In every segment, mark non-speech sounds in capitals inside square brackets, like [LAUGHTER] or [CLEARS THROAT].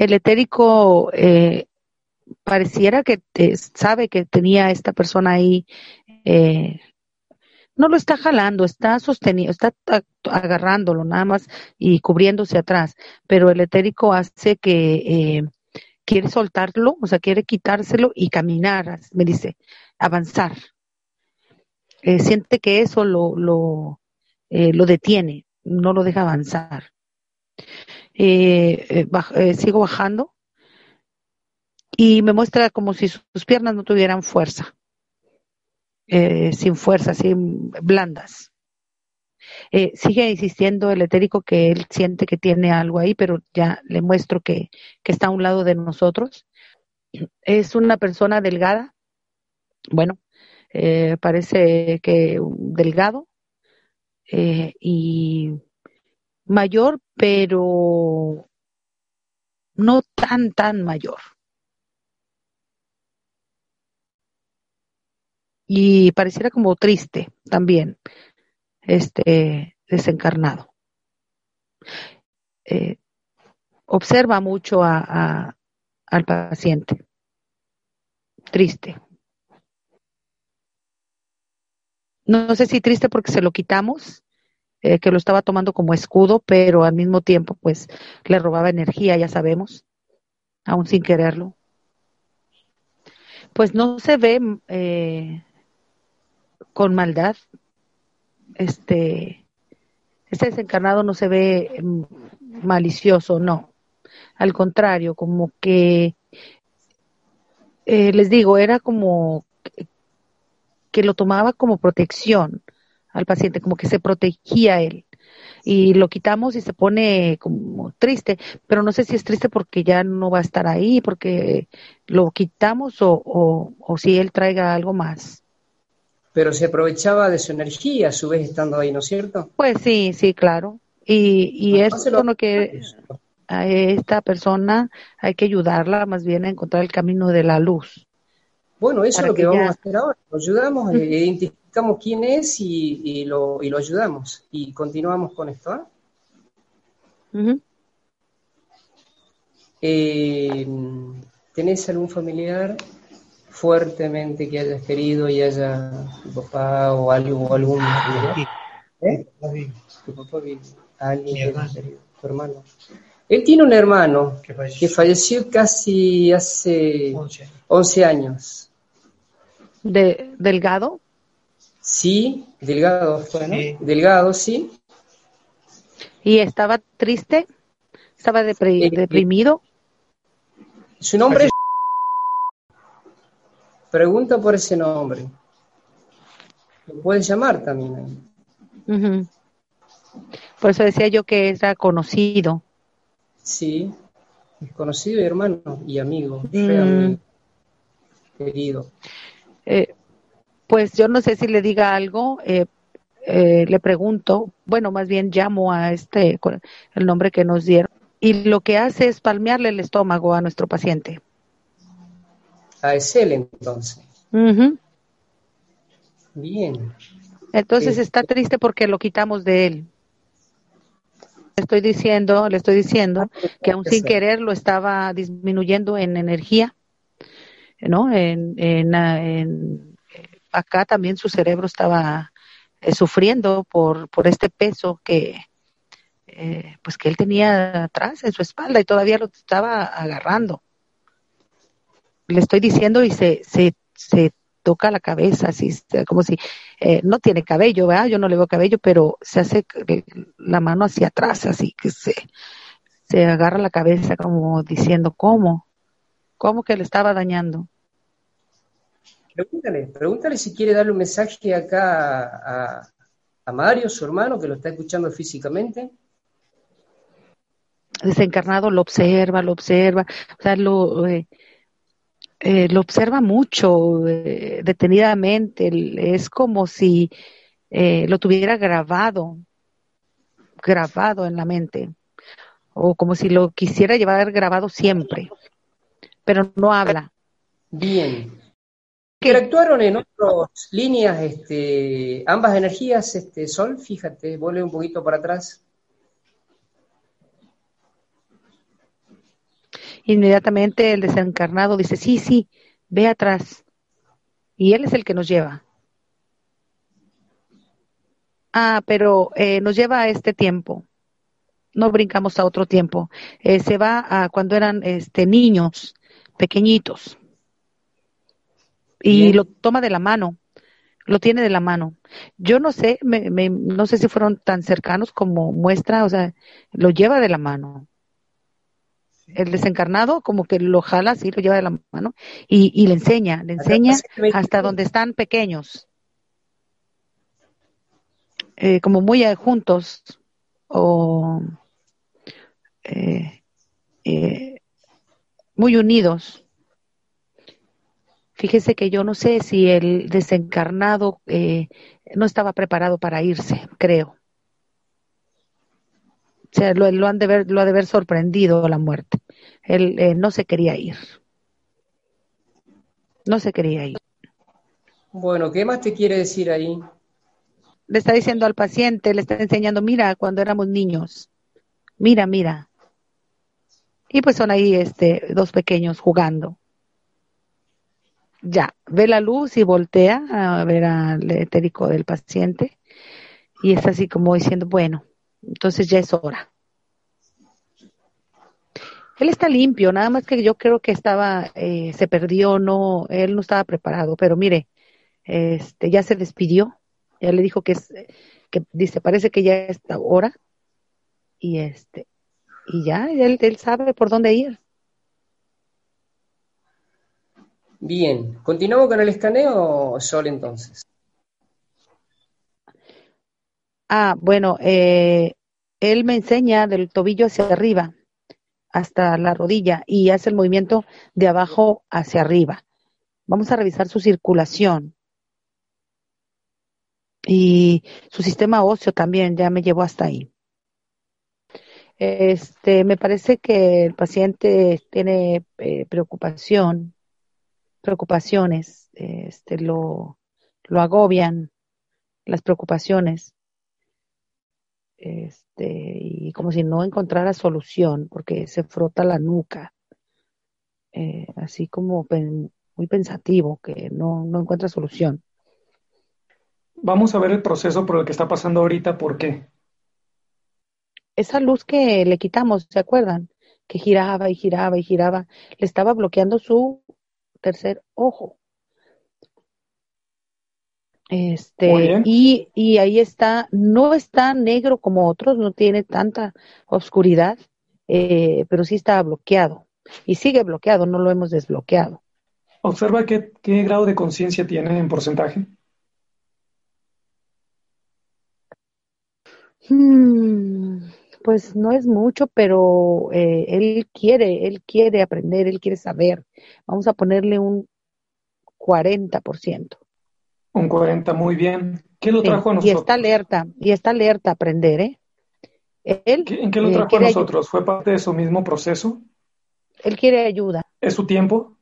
el etérico eh, pareciera que sabe que tenía esta persona ahí, eh, no lo está jalando, está sostenido, está agarrándolo nada más y cubriéndose atrás, pero el etérico hace que eh, quiere soltarlo, o sea, quiere quitárselo y caminar, me dice, avanzar. Eh, siente que eso lo, lo detiene, no lo deja avanzar. Sigo bajando y me muestra como si sus piernas no tuvieran fuerza, eh, sin fuerza, sin blandas. Eh, sigue insistiendo el etérico que él siente que tiene algo ahí, pero ya le muestro que, está a un lado de nosotros. Es una persona delgada, bueno, eh, parece que delgado y mayor, pero no tan, tan mayor. y pareciera como triste también, este desencarnado. Eh, observa mucho a, al paciente, triste. No sé si triste porque se lo quitamos, eh, que lo estaba tomando como escudo, pero al mismo tiempo pues le robaba energía, ya sabemos, aún sin quererlo. Pues no se ve eh, con maldad. Este, este desencarnado no se ve malicioso, no. Al contrario, como que, eh, les digo, era como que lo tomaba como protección al paciente, como que se protegía él. Y lo quitamos y se pone como triste, pero no sé si es triste porque ya no va a estar ahí, porque lo quitamos o, o, o si él traiga algo más pero se aprovechaba de su energía a su vez estando ahí, ¿no es cierto? Pues sí, sí, claro. Y, y es lo que a esta persona hay que ayudarla más bien a encontrar el camino de la luz. Bueno, eso es lo que, vamos a hacer ahora. Lo ayudamos, eh, identificamos quién es y, y, lo, y lo ayudamos. Y continuamos con esto. ¿ah? eh, ¿Tenés algún familiar fuertemente que hayas querido y haya tu papá o algo o algún ¿Eh? Tu papá vive. Alguien que tu hermano. Él tiene un hermano que falleció, casi hace 11, años. ¿De, ¿Delgado? Sí, delgado fue, ¿no? Delgado, sí. ¿Y estaba triste? ¿Estaba eh, eh, deprimido? Su nombre es Pregunta por ese nombre. Lo puedes llamar también. Por eso decía yo que era conocido. Sí, es conocido y hermano y amigo, mm. querido. Eh, pues yo no sé si le diga algo, eh, eh, le pregunto, bueno, más bien llamo a este, el nombre que nos dieron, y lo que hace es palmearle el estómago a nuestro paciente a él entonces. Bien. Entonces eh, está triste porque lo quitamos de él. Le estoy diciendo, le estoy diciendo que aún sin querer lo estaba disminuyendo en energía, ¿no? En, en, acá también su cerebro estaba eh, sufriendo por, por este peso que, eh, pues que él tenía atrás en su espalda y todavía lo estaba agarrando le estoy diciendo y se, se, se toca la cabeza, así, como si eh, no tiene cabello, ¿verdad? Yo no le veo cabello, pero se hace la mano hacia atrás, así que se, se agarra la cabeza como diciendo, ¿cómo? ¿Cómo que le estaba dañando? Pregúntale, pregúntale si quiere darle un mensaje acá a, a Mario, su hermano, que lo está escuchando físicamente. Desencarnado lo observa, lo observa, o sea, lo, eh, eh, lo observa mucho, eh, detenidamente, es como si lo tuviera grabado, grabado en la mente, o como si lo quisiera llevar grabado siempre, pero no habla. Bien. Interactuaron en otras líneas este, ambas energías, este, Sol, fíjate, vuelve un poquito para atrás. Inmediatamente el desencarnado dice, sí, sí, ve atrás. Y él es el que nos lleva. Ah, pero eh, nos lleva a este tiempo. No brincamos a otro tiempo. Eh, se va a cuando eran este, niños, pequeñitos. Y lo toma de la mano. Lo tiene de la mano. Yo no sé, me, me, no sé si fueron tan cercanos como muestra, o sea, lo lleva de la mano. El desencarnado como que lo jala así, lo lleva de la mano y, y le enseña, le enseña hasta donde están pequeños. Eh, como muy juntos o eh, eh, muy unidos. Fíjese que yo no sé si el desencarnado no estaba preparado para irse, creo. O sea, lo, han de ver, lo ha de haber sorprendido la muerte. Él no se quería ir. No se quería ir. Bueno, ¿qué más te quiere decir ahí? le está diciendo al paciente, le está enseñando, mira, cuando éramos niños, mira, mira. Y pues son ahí este, dos pequeños jugando. Ya, ve la luz y voltea a ver al etérico del paciente y es así como diciendo, bueno, entonces ya es hora. Él está limpio, nada más que yo creo que estaba, eh, se perdió, no, él no estaba preparado, pero mire, este, ya se despidió ya le dijo que es, que dice, parece que ya es hora. Y este, y ya, él, él sabe por dónde ir. Bien, ¿continuamos con el escaneo, Sol, entonces? Ah, bueno, eh, él me enseña del tobillo hacia arriba hasta la rodilla y hace el movimiento de abajo hacia arriba. Vamos a revisar su circulación y su sistema óseo también ya me llevó hasta ahí. Este, me parece que el paciente tiene eh, preocupación, preocupaciones, este, lo, lo agobian las preocupaciones, este, y como si no encontrara solución, porque se frota la nuca, eh, así como muy pensativo, que no, no encuentra solución. Vamos a ver el proceso por el que está pasando ahorita, ¿por qué? Esa luz que le quitamos, ¿se acuerdan? Que giraba y giraba y giraba, le estaba bloqueando su tercer ojo. Este, y, y ahí está, no está negro como otros, no tiene tanta oscuridad, eh, pero sí está bloqueado. Y sigue bloqueado, no lo hemos desbloqueado. Observa qué, qué grado de conciencia tiene en porcentaje. Hmm, pues no es mucho, pero eh, él quiere, él quiere aprender, él quiere saber. Vamos a ponerle un 40%. Un 40, muy bien. ¿Qué lo trajo a nosotros? Y está alerta, y está alerta a aprender, ¿eh? Él, ¿En qué lo eh, trajo a nosotros? ¿Fue parte de su mismo proceso? Él quiere ayuda. ¿Es su tiempo?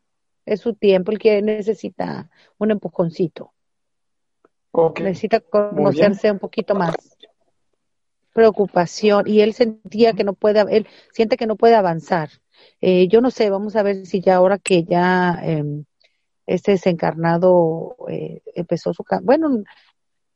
Es su tiempo, él quiere, necesita un empujoncito. Necesita conocerse un poquito más preocupación y él sentía que no puede, él siente que no puede avanzar. Eh, yo no sé, vamos a ver si ya ahora que ya eh, este desencarnado eh, empezó su bueno,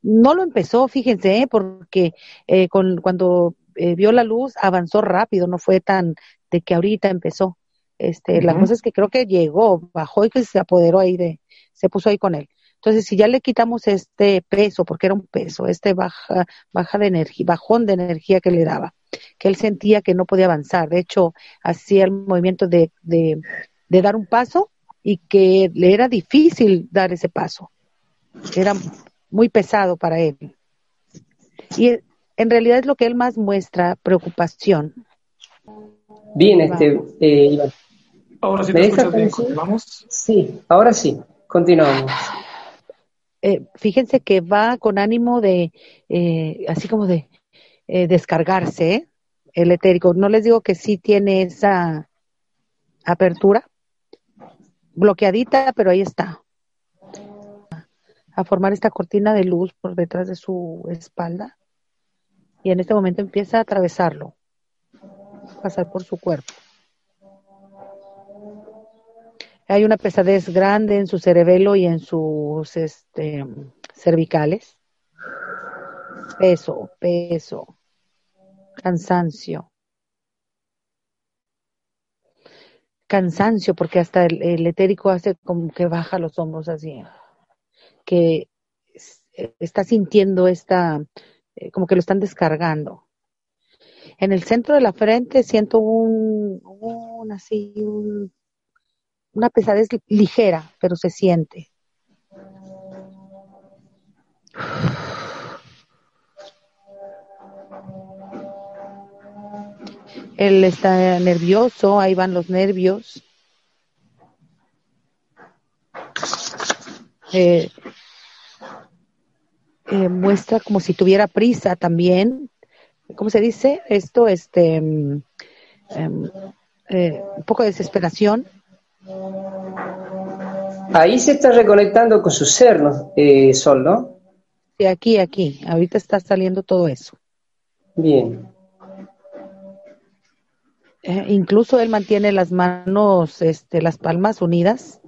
no lo empezó, fíjense, ¿eh? porque eh, con, cuando vio la luz avanzó rápido, no fue tan de que ahorita empezó. Este, La cosa es que creo que llegó, bajó y que se apoderó ahí de, se puso ahí con él. Entonces, si ya le quitamos este peso, porque era un peso, este baja, baja de energía, bajón de energía que le daba, que él sentía que no podía avanzar. De hecho, hacía el movimiento de, de, de dar un paso y que le era difícil dar ese paso. Era muy pesado para él. Y en realidad es lo que él más muestra, preocupación. Bien, este, eh, Ahora sí te escuchas bien, ¿continuamos? Sí, ahora sí, continuamos. Eh, fíjense que va con ánimo de, eh, así como de eh, descargarse el etérico. No les digo que sí tiene esa apertura, bloqueadita, pero ahí está. A formar esta cortina de luz por detrás de su espalda. Y en este momento empieza a atravesarlo, pasar por su cuerpo. Hay una pesadez grande en su cerebelo y en sus este, cervicales. Peso, peso, cansancio. Cansancio, porque hasta el, etérico hace como que baja los hombros así, que está sintiendo esta, eh, como que lo están descargando. En el centro de la frente siento un, un así, un, una pesadez ligera, pero se siente. Él está nervioso, ahí van los nervios. Eh, eh, muestra como si tuviera prisa también. ¿Cómo se dice? Esto, este, mm, em, eh, un poco de desesperación. Ahí se está reconectando con su ser, eh, Sol, ¿no? Sí, aquí, aquí. Ahorita está saliendo todo eso. Bien. Eh, incluso él mantiene las manos, este, las palmas unidas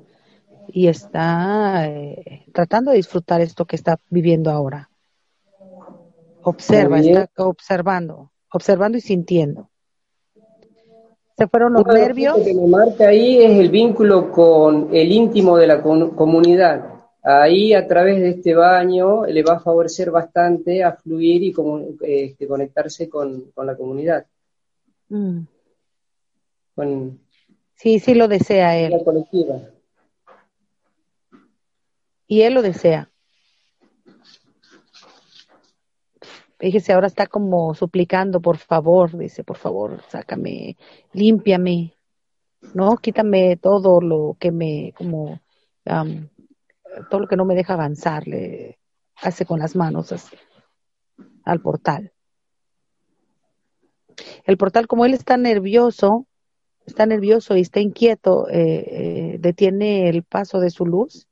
y está eh, tratando de disfrutar esto que está viviendo ahora. Observa, está observando, observando y sintiendo. Se fueron los nervios. Lo que me marca ahí es el vínculo con el íntimo de la comunidad. Ahí a través de este baño le va a favorecer bastante a fluir y este, conectarse con, la comunidad. Mm. sí, sí lo desea él. colectiva. Y él lo desea. Fíjese, ahora está como suplicando, por favor, dice, por favor, sácame, límpiame, ¿no? Quítame todo lo que me, como, todo lo que no me deja avanzar, le hace con las manos al portal. El portal, como él está nervioso, está nervioso y está inquieto, eh, eh, detiene el paso de su luz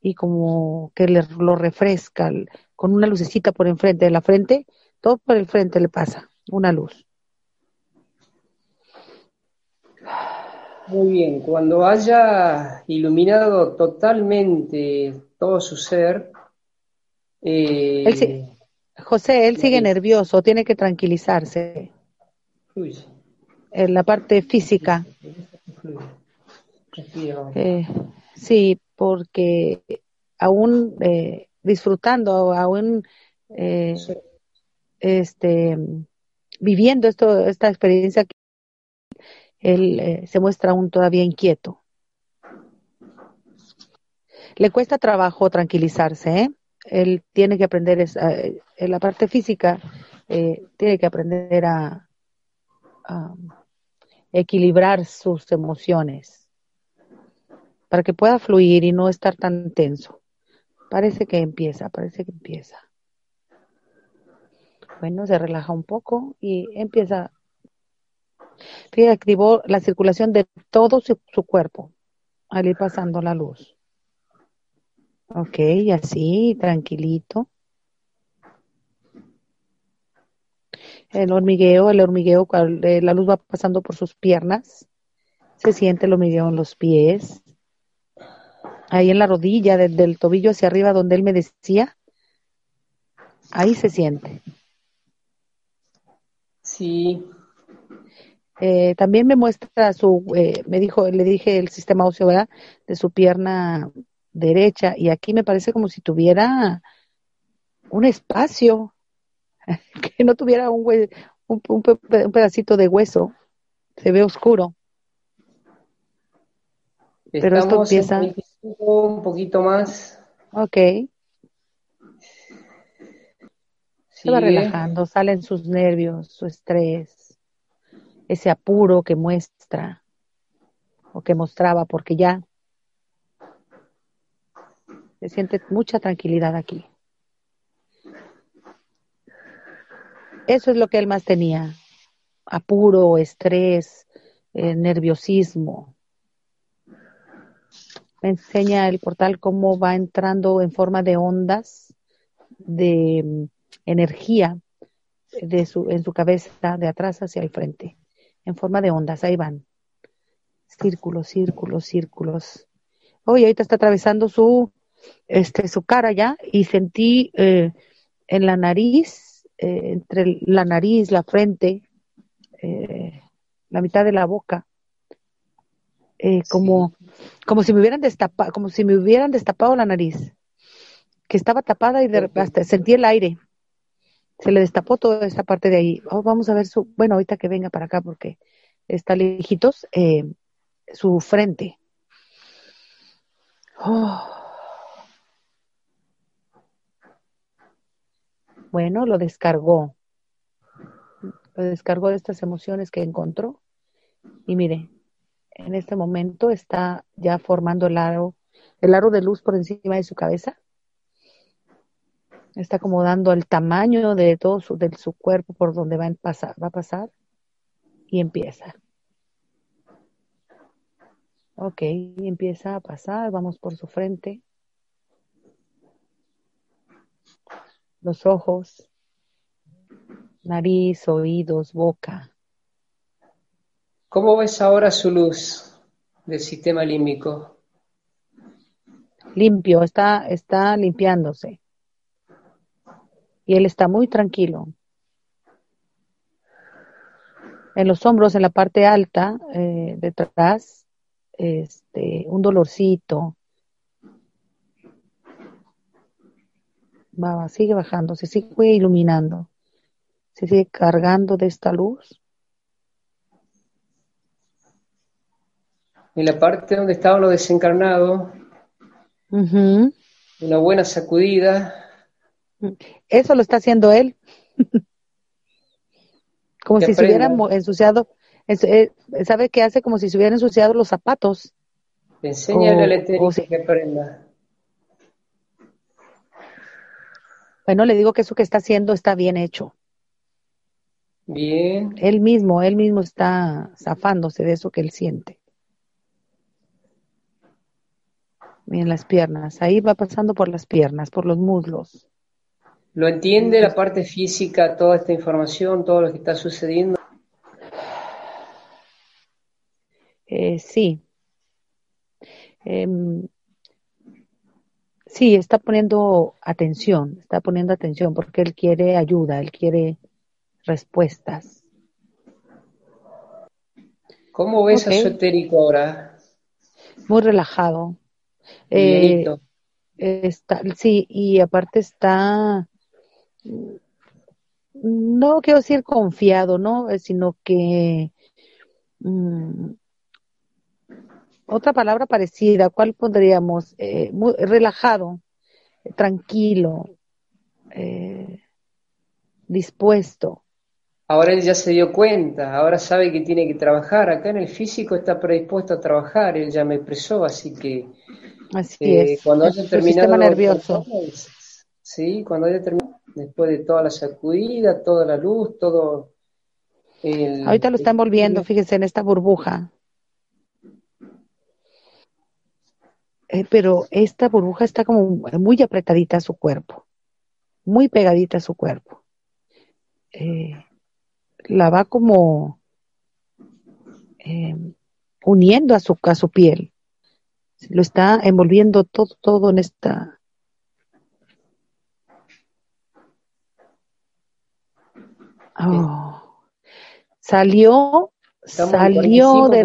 y como que le, lo refresca con una lucecita por enfrente de la frente, todo por el frente le pasa, una luz. Muy bien, cuando haya iluminado totalmente todo su ser, eh, José, él sigue nervioso, tiene que tranquilizarse. En la parte física. Eh, sí, porque aún eh, disfrutando, aún eh, este, viviendo esto, esta experiencia, él eh, se muestra aún todavía inquieto. Le cuesta trabajo tranquilizarse, él tiene que aprender, en la parte física, tiene que aprender a equilibrar sus emociones para que pueda fluir y no estar tan tenso. Parece que empieza, parece que empieza. Bueno, se relaja un poco y empieza. Fíjate, activó la circulación de todo su, cuerpo al ir pasando la luz. Ok, así, tranquilito. El hormigueo, el hormigueo, eh, la luz va pasando por sus piernas. Se siente el hormigueo en los pies ahí en la rodilla, desde el tobillo hacia arriba, donde él me decía, ahí se siente. Sí. Eh, también me muestra su, eh, me dijo, le dije el sistema óseo, ¿verdad? De su pierna derecha, y aquí me parece como si tuviera un espacio, [LAUGHS] que no tuviera un, un pedacito de hueso, se ve oscuro. Pero esto empieza. Un poquito más. Ok. Se va relajando, salen sus nervios, su estrés, ese apuro que muestra o que mostraba, porque ya se siente mucha tranquilidad aquí. Eso es lo que él más tenía, apuro, estrés, eh, nerviosismo me enseña el portal cómo va entrando en forma de ondas de mm, energía de su, en su cabeza de atrás hacia el frente, en forma de ondas, ahí van. Círculos, círculos, círculos. Hoy ahorita está atravesando su, este, su cara ya y sentí eh, en la nariz, eh, entre la nariz, la frente, eh, la mitad de la boca, como, como si me hubieran destapado, como si me hubieran destapado la nariz, que estaba tapada y de sentí el aire. Se le destapó toda esta parte de ahí. Oh, vamos a ver su, bueno, ahorita que venga para acá porque está lejitos, su frente. Oh. Bueno, lo descargó. Lo descargó de estas emociones que encontró. Y mire, en este momento está ya formando el aro, el aro de luz por encima de su cabeza. Está acomodando el tamaño de todo su, de su cuerpo por donde va a pasar, va a pasar. Y empieza. Ok, empieza a pasar, vamos por su frente. Los ojos, nariz, oídos, boca. ¿Cómo ves ahora su luz del sistema límbico? Limpio, está, está limpiándose. Y él está muy tranquilo. En los hombros, en la parte alta, eh, detrás, este, un dolorcito. Va, sigue bajando, se sigue iluminando, se sigue cargando de esta luz. En la parte donde estaba lo desencarnado, una buena sacudida. Eso lo está haciendo él. [LAUGHS] Como si se hubiera ensuciado eh, ¿Sabe qué hace? Como si se hubieran ensuciado los zapatos. Enséñale al que aprenda. Bueno, le digo que eso que está haciendo está bien hecho. Bien. Él mismo, él mismo está zafándose de eso que él siente. En las piernas, ahí va pasando por las piernas, por los muslos. ¿Lo entiende la parte física, toda esta información, todo lo que está sucediendo? Eh, sí. Em, sí, está poniendo atención, está poniendo atención porque él quiere ayuda, él quiere respuestas. ¿Cómo ves a su etérico ahora? Muy relajado. Eh, está, sí, y aparte está, no quiero decir confiado, ¿no? Sino que mm, otra palabra parecida, ¿cuál pondríamos? Eh, muy relajado, tranquilo, eh, dispuesto. Ahora él ya se dio cuenta, ahora sabe que tiene que trabajar. Acá en el físico está predispuesto a trabajar, él ya me expresó, así que así eh, es. cuando haya terminado nervioso. Sí, cuando haya terminado, después de toda la sacudida, toda la luz, todo. Ahorita lo está envolviendo, fíjese, en esta burbuja. Eh, pero esta burbuja está como muy apretadita a su cuerpo, muy pegadita a su cuerpo. Eh, la va como eh, uniendo a su, a su piel. Lo está envolviendo todo, todo en esta. Oh. Salió, salió de.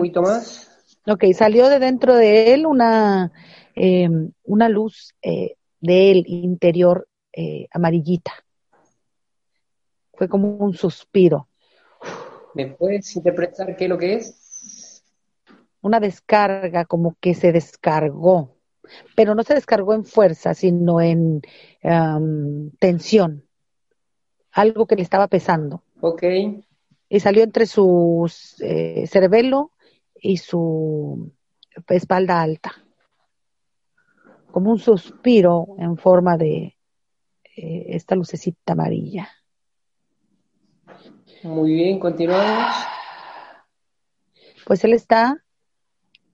Ok, salió de dentro de él una eh, una luz eh, del interior eh, amarillita. Fue como un suspiro. ¿Me puedes interpretar qué es lo que es? Una descarga, como que se descargó, pero no se descargó en fuerza, sino en tensión, algo que le estaba pesando. Ok. Y salió entre su cerebelo y su espalda alta como un suspiro en forma de eh, esta lucecita amarilla. Muy bien, continuamos. Pues él está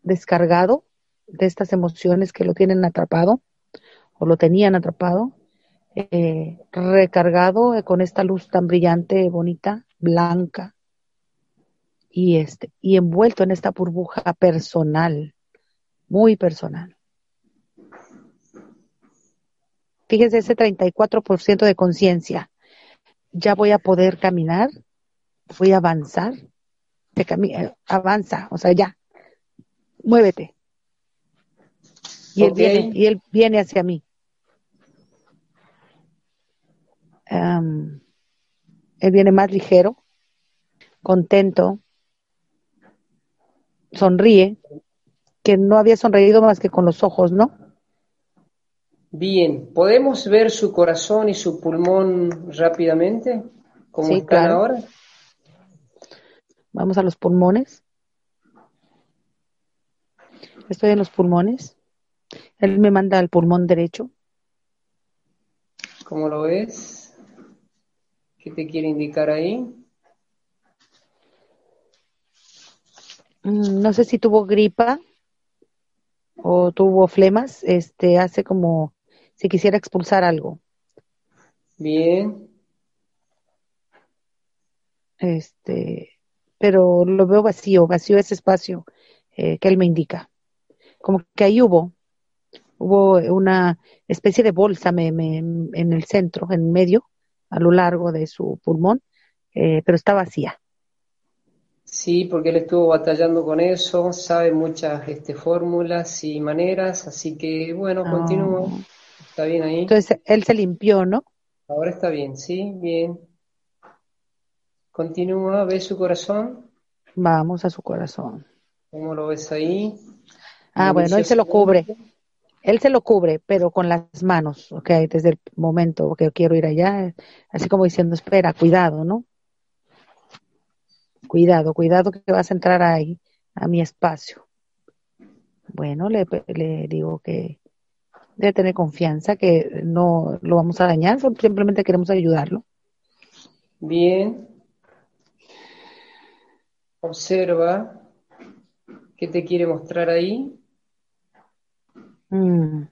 descargado de estas emociones que lo tienen atrapado o lo tenían atrapado, eh, recargado con esta luz tan brillante, bonita, blanca, y este, y envuelto en esta burbuja personal, muy personal. Fíjense ese 34% de conciencia. Ya voy a poder caminar, voy a avanzar, te eh, avanza, o sea, ya, muévete. Y él viene, y él viene hacia mí. él viene más ligero, contento, sonríe, que no había sonreído más que con los ojos, ¿no? Bien, ¿podemos ver su corazón y su pulmón rápidamente? ¿Cómo sí, están ahora? Vamos a los pulmones. Estoy en los pulmones. Él me manda al pulmón derecho. ¿Cómo lo ves? ¿Qué te quiere indicar ahí? Mm, no sé si tuvo gripa o tuvo flemas, este hace como si quisiera expulsar algo. Bien. Este, pero lo veo vacío, vacío ese espacio eh, que él me indica. Como que ahí hubo, hubo una especie de bolsa me, en el centro, en medio, a lo largo de su pulmón, eh, pero está vacía. Sí, porque él estuvo batallando con eso, sabe muchas este, fórmulas y maneras, así que bueno, continúa. Ah. Está bien ahí. Entonces él se limpió, ¿no? Ahora está bien, sí, bien. Continúa, ¿ves su corazón? Vamos a su corazón. ¿Cómo lo ves ahí? Ah, bueno, él se lo cubre. Él se lo cubre, pero con las manos, ok, desde el momento que quiero ir allá, así como diciendo, espera, cuidado, ¿no? Cuidado, cuidado que vas a entrar ahí, a mi espacio. Bueno, le, le digo que debe tener confianza, que no lo vamos a dañar, simplemente queremos ayudarlo. Bien. Observa qué te quiere mostrar ahí. Mm.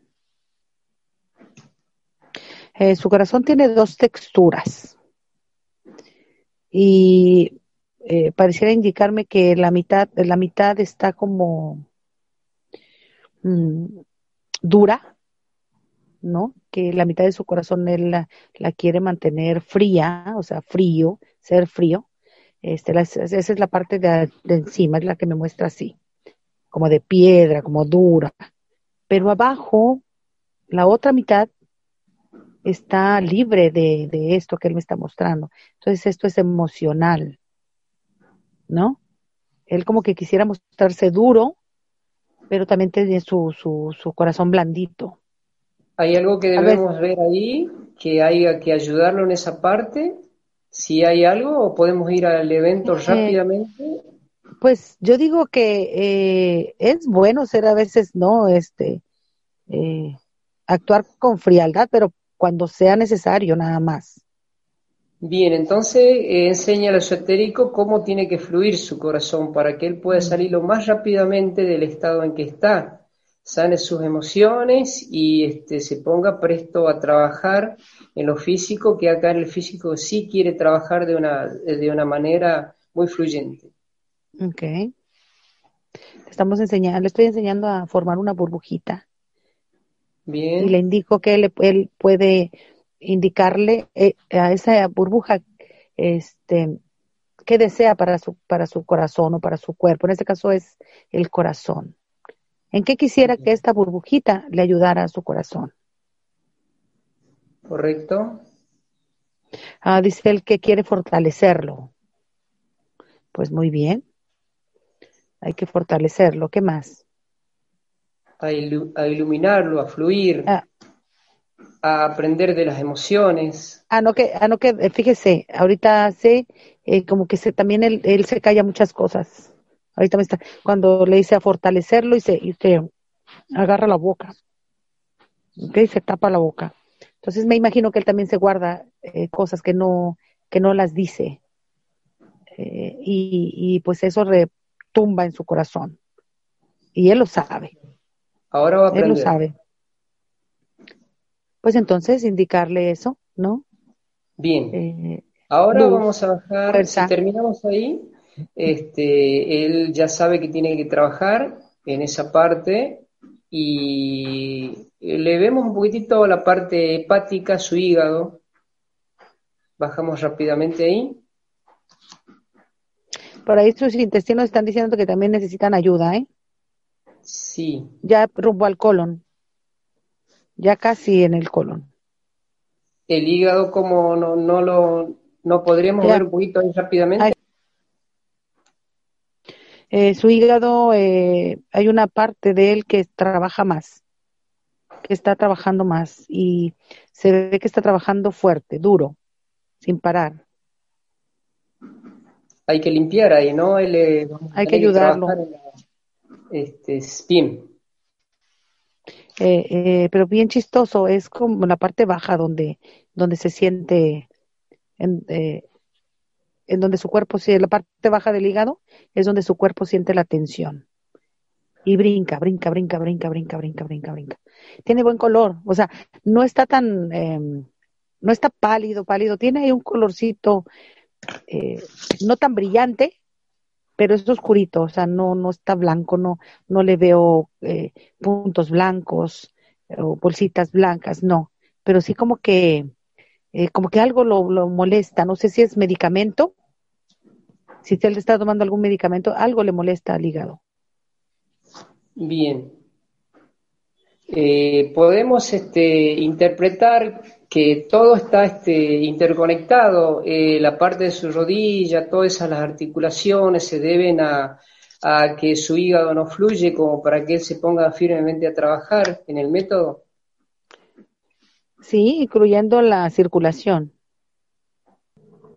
Eh, su corazón tiene dos texturas y eh, pareciera indicarme que la mitad, la mitad está como mm, dura, ¿no? Que la mitad de su corazón él la, quiere mantener fría, o sea, frío, ser frío. Este, esa es la parte de, de encima, es la que me muestra así, como de piedra, como dura pero abajo, la otra mitad está libre de, esto que él me está mostrando. Entonces esto es emocional, ¿no? Él como que quisiera mostrarse duro, pero también tiene su, su, su corazón blandito. ¿Hay algo que debemos ver. ahí? ¿Que haya que ayudarlo en esa parte? Si hay algo, o podemos ir al evento eh, rápidamente pues yo digo que eh, es bueno ser a veces, ¿no? Este, eh, actuar con frialdad, pero cuando sea necesario, nada más. Bien, entonces eh, enseña al esotérico cómo tiene que fluir su corazón para que él pueda mm. salir lo más rápidamente del estado en que está, sane sus emociones y este, se ponga presto a trabajar en lo físico, que acá en el físico sí quiere trabajar de una, de una manera muy fluyente. Ok. Estamos enseñando, le estoy enseñando a formar una burbujita. Bien. Y le indico que él, puede indicarle eh, a esa burbuja este qué desea para su, para su corazón o para su cuerpo. En este caso es el corazón. ¿En qué quisiera que esta burbujita le ayudara a su corazón? Correcto. Ah, dice él que quiere fortalecerlo. Pues muy bien. Hay que fortalecerlo. ¿Qué más? A, iluminarlo, a fluir, ah. a aprender de las emociones. Ah, no que, ah, no que, eh, fíjese, ahorita sé eh, como que se, también él, él, se calla muchas cosas. Ahorita me está, cuando le dice a fortalecerlo y se, y se agarra la boca. ¿Ok? Se tapa la boca. Entonces me imagino que él también se guarda eh, cosas que no, que no las dice. y, y, pues eso re, tumba en su corazón. Y él lo sabe. Ahora va a aprender. Él lo sabe. Pues entonces indicarle eso, ¿no? Bien. Eh, Ahora vamos a bajar, si terminamos ahí, este, él ya sabe que tiene que trabajar en esa parte y le vemos un poquitito la parte hepática, su hígado. Bajamos rápidamente ahí. Por ahí sus intestinos están diciendo que también necesitan ayuda, ¿eh? Sí. Ya rumbo al colon. Ya casi en el colon. El hígado, como no, no lo no podríamos ver un poquito ahí rápidamente. Eh, su hígado, eh, hay una parte de él que trabaja más, que está trabajando más y se ve que está trabajando fuerte, duro, sin parar. Hay que limpiar ahí, ¿no? Eh, hay que ayudarlo. este, spin. pero bien chistoso, es como la parte baja donde, donde se siente en, en donde su cuerpo, la parte baja del hígado, es donde su cuerpo siente la tensión. Y brinca, brinca, brinca, brinca, brinca, brinca, brinca, brinca. Tiene buen color, o sea, no está tan, em, no está pálido, pálido, tiene ahí un colorcito eh, no tan brillante, pero es oscurito, o sea, no, no está blanco, no, no le veo eh, puntos blancos o bolsitas blancas, no, pero sí como que, eh, como que algo lo, lo molesta, no sé si es medicamento si usted está tomando algún medicamento, algo le molesta al hígado. Bien. Eh, podemos este, interpretar que todo está este, interconectado, eh, la parte de su rodilla, todas esas las articulaciones se deben a, a, que su hígado no fluye como para que él se ponga firmemente a trabajar en el método. Sí, incluyendo la circulación.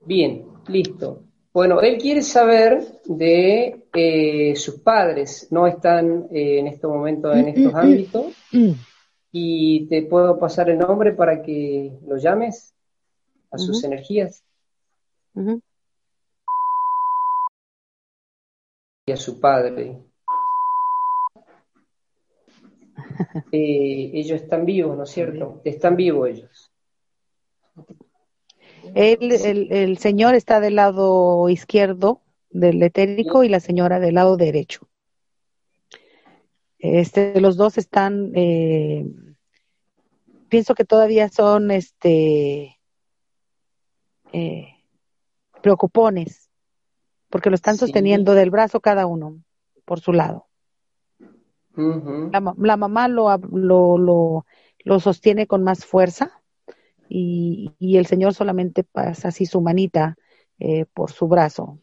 Bien, listo. Bueno, él quiere saber de eh, sus padres, no están eh, en este momento en estos ámbitos, [CLEARS THROAT] y te puedo pasar el nombre para que lo llames a sus energías. Y a su padre. [LAUGHS] Eh, ellos están vivos, ¿no es cierto? Están vivos ellos. El, el, señor está del lado izquierdo del etérico y la señora del lado derecho. Este, los dos están, eh, pienso que todavía son, este, eh, preocupones, porque lo están sosteniendo del brazo cada uno por su lado. la, la, mamá lo, lo, lo, lo sostiene con más fuerza y, el Señor solamente pasa así su manita eh, por su brazo.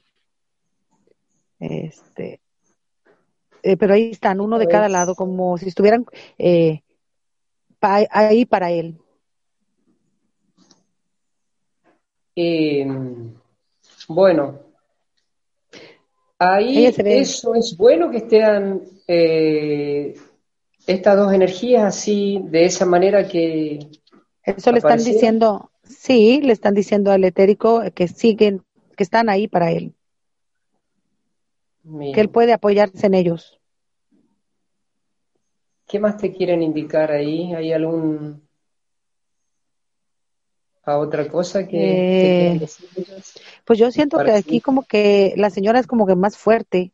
Este, eh, pero ahí están, uno de cada pues lado, como si estuvieran eh, ahí para él. Em, bueno, ahí eso es bueno que estén estas dos energías así, de esa manera que, eso le están diciendo, sí, le están diciendo al etérico que siguen, que están ahí para él. Que él puede apoyarse en ellos. ¿Qué más te quieren indicar ahí? ¿Hay algún a otra cosa que, eh, Pues yo siento que aquí como que la señora es como que más fuerte.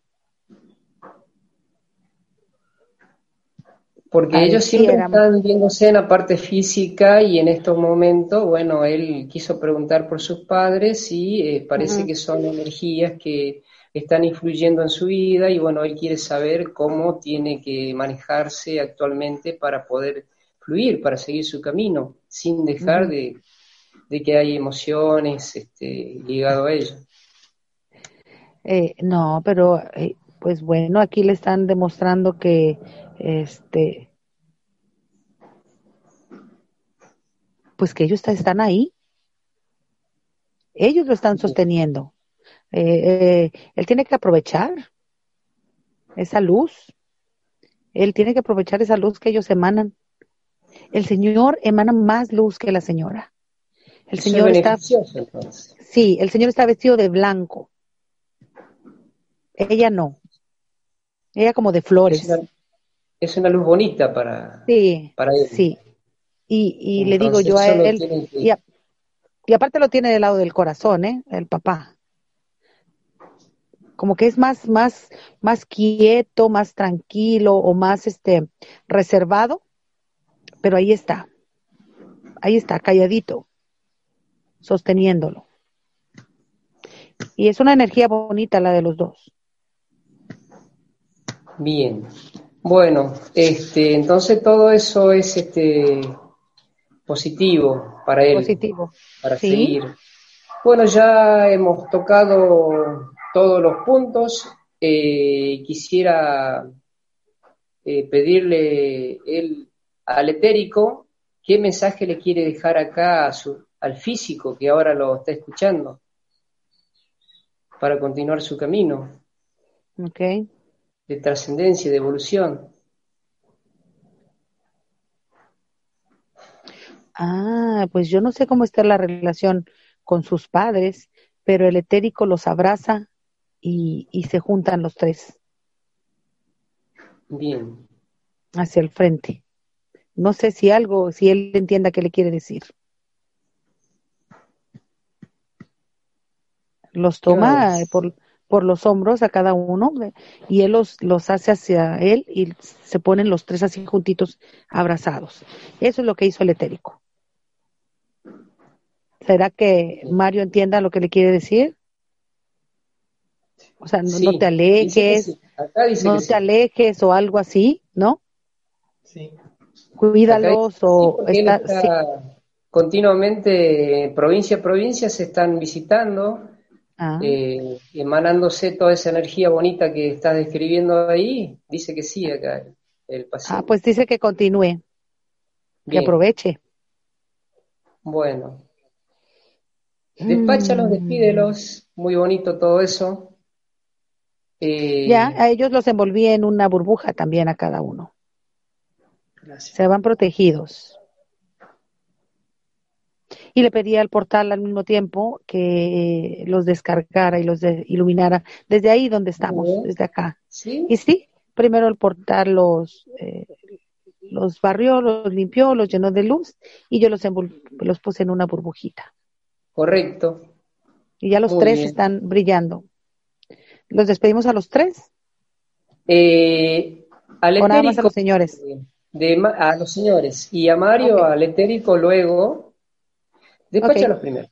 Porque ellos siempre están viéndose en la parte física y en estos momentos, bueno, él quiso preguntar por sus padres y eh, parece que son energías que están influyendo en su vida y bueno, él quiere saber cómo tiene que manejarse actualmente para poder fluir, para seguir su camino, sin dejar de, que hay emociones este, ligado a ello. Eh, no, pero eh, pues bueno, aquí le están demostrando que este, pues que ellos están ahí. Ellos lo están sosteniendo. Eh, eh, él tiene que aprovechar esa luz. Él tiene que aprovechar esa luz que ellos emanan. El Señor emana más luz que la señora. El Señor está. Sí, el Señor está vestido de blanco. Ella no. Ella como de flores es una luz bonita para, sí, para él. Sí, y, y le digo yo a él, y, y, aparte lo tiene del lado del corazón, ¿eh? El papá. Como que es más, más, más quieto, más tranquilo o más este reservado, pero ahí está, ahí está, calladito, sosteniéndolo. Y es una energía bonita la de los dos. Bien. Bueno, este, entonces todo eso es este positivo para él. Positivo. Para seguir. Bueno, ya hemos tocado todos los puntos. Eh, quisiera eh, pedirle él, al etérico qué mensaje le quiere dejar acá a su, al físico que ahora lo está escuchando para continuar su camino. Okay de trascendencia, de evolución. Ah, pues yo no sé cómo está la relación con sus padres, pero el etérico los abraza y, y se juntan los tres. Bien. Hacia el frente. No sé si algo, si él entienda qué le quiere decir. Los toma por, por los hombros a cada uno y él los, los hace hacia él y se ponen los tres así juntitos abrazados. Eso es lo que hizo el etérico. ¿Será que Mario entienda lo que le quiere decir? O sea, no, te alejes, no te alejes o algo así, ¿no? Sí. Cuídalos o... Está, continuamente, provincia a provincia, se están visitando Ah. Eh, emanándose toda esa energía bonita que estás describiendo ahí, dice que sí acá el, paciente. Ah, pues dice que continúe, que aproveche. Bueno. Despáchalos, mm. despídelos, muy bonito todo eso. Eh, ya, a ellos los envolví en una burbuja también a cada uno. Gracias. Se van protegidos y le pedí al portal al mismo tiempo que los descargara y los iluminara desde ahí donde estamos, desde acá. Y sí, primero el portal los, eh, los barrió, los limpió, los llenó de luz y yo los, los puse en una burbujita. Correcto. Y ya los tres están brillando. ¿Los despedimos a los tres? Eh, al o nada más a los señores. De, a los señores. Y a Mario, al etérico, luego Despáchalos primero.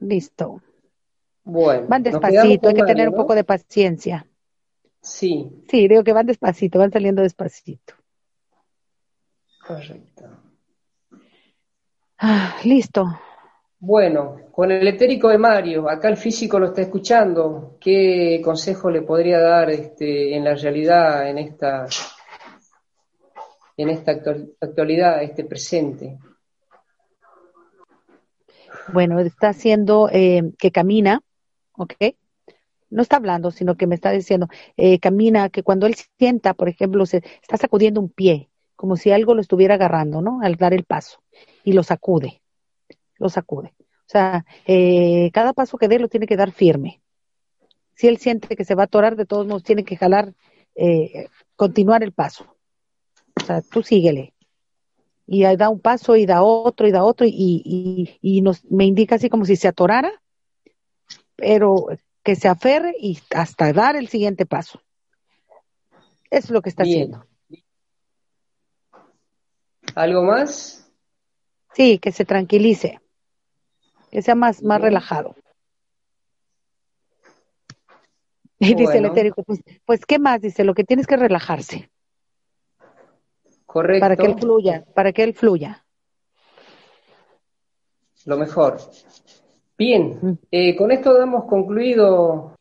Listo. Bueno. Van despacito, hay que tener un poco de paciencia. Sí. Sí, digo que van despacito, van saliendo despacito. Correcto. Ah, listo. Bueno, con el etérico de Mario, acá el físico lo está escuchando. ¿Qué consejo le podría dar este, en la realidad, en esta, en esta actualidad, este presente? Bueno, está haciendo eh, que camina, ¿ok? No está hablando, sino que me está diciendo, eh, camina, que cuando él sienta, por ejemplo, se está sacudiendo un pie, como si algo lo estuviera agarrando, ¿no? Al dar el paso, y lo sacude, lo sacude. O sea, eh, cada paso que dé lo tiene que dar firme. Si él siente que se va a atorar, de todos modos tiene que jalar, continuar el paso. O sea, tú síguele y da un paso y da otro y da otro y, y, nos, me indica así como si se atorara, pero que se aferre y hasta dar el siguiente paso. Eso es lo que está haciendo. ¿Algo más? Sí, que se tranquilice, que sea más, más relajado. [LAUGHS] Y dice el etérico, pues, pues, ¿qué más? Dice, lo que tienes que relajarse. Correcto. Para que él fluya, para que él fluya. Lo mejor. Bien, eh, con esto damos concluido.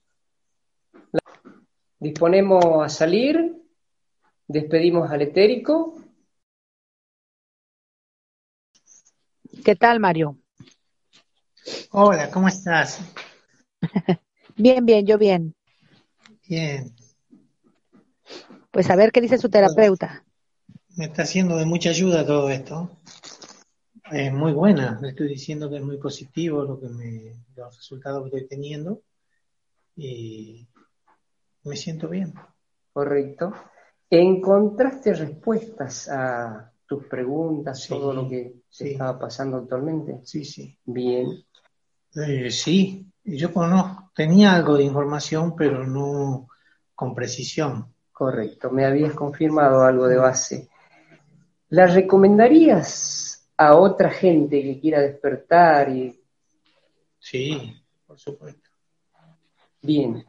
Disponemos a salir, despedimos al etérico. ¿Qué tal, Mario? Hola, ¿cómo estás? [LAUGHS] bien, bien, yo bien. Bien. Pues a ver qué dice su terapeuta me está haciendo de mucha ayuda todo esto. Es muy buena, le estoy diciendo que es muy positivo lo que me, los resultados que estoy teniendo y me siento bien. Correcto. ¿Encontraste respuestas a tus preguntas, todo lo que se estaba pasando actualmente? Sí, sí. Bien. Eh, sí, yo conozco, tenía algo de información, pero no con precisión. Correcto, me habías confirmado algo de base. ¿La recomendarías a otra gente que quiera despertar? Y... Sí, por supuesto. Bien,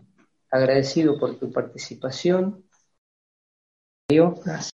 agradecido por tu participación. Gracias.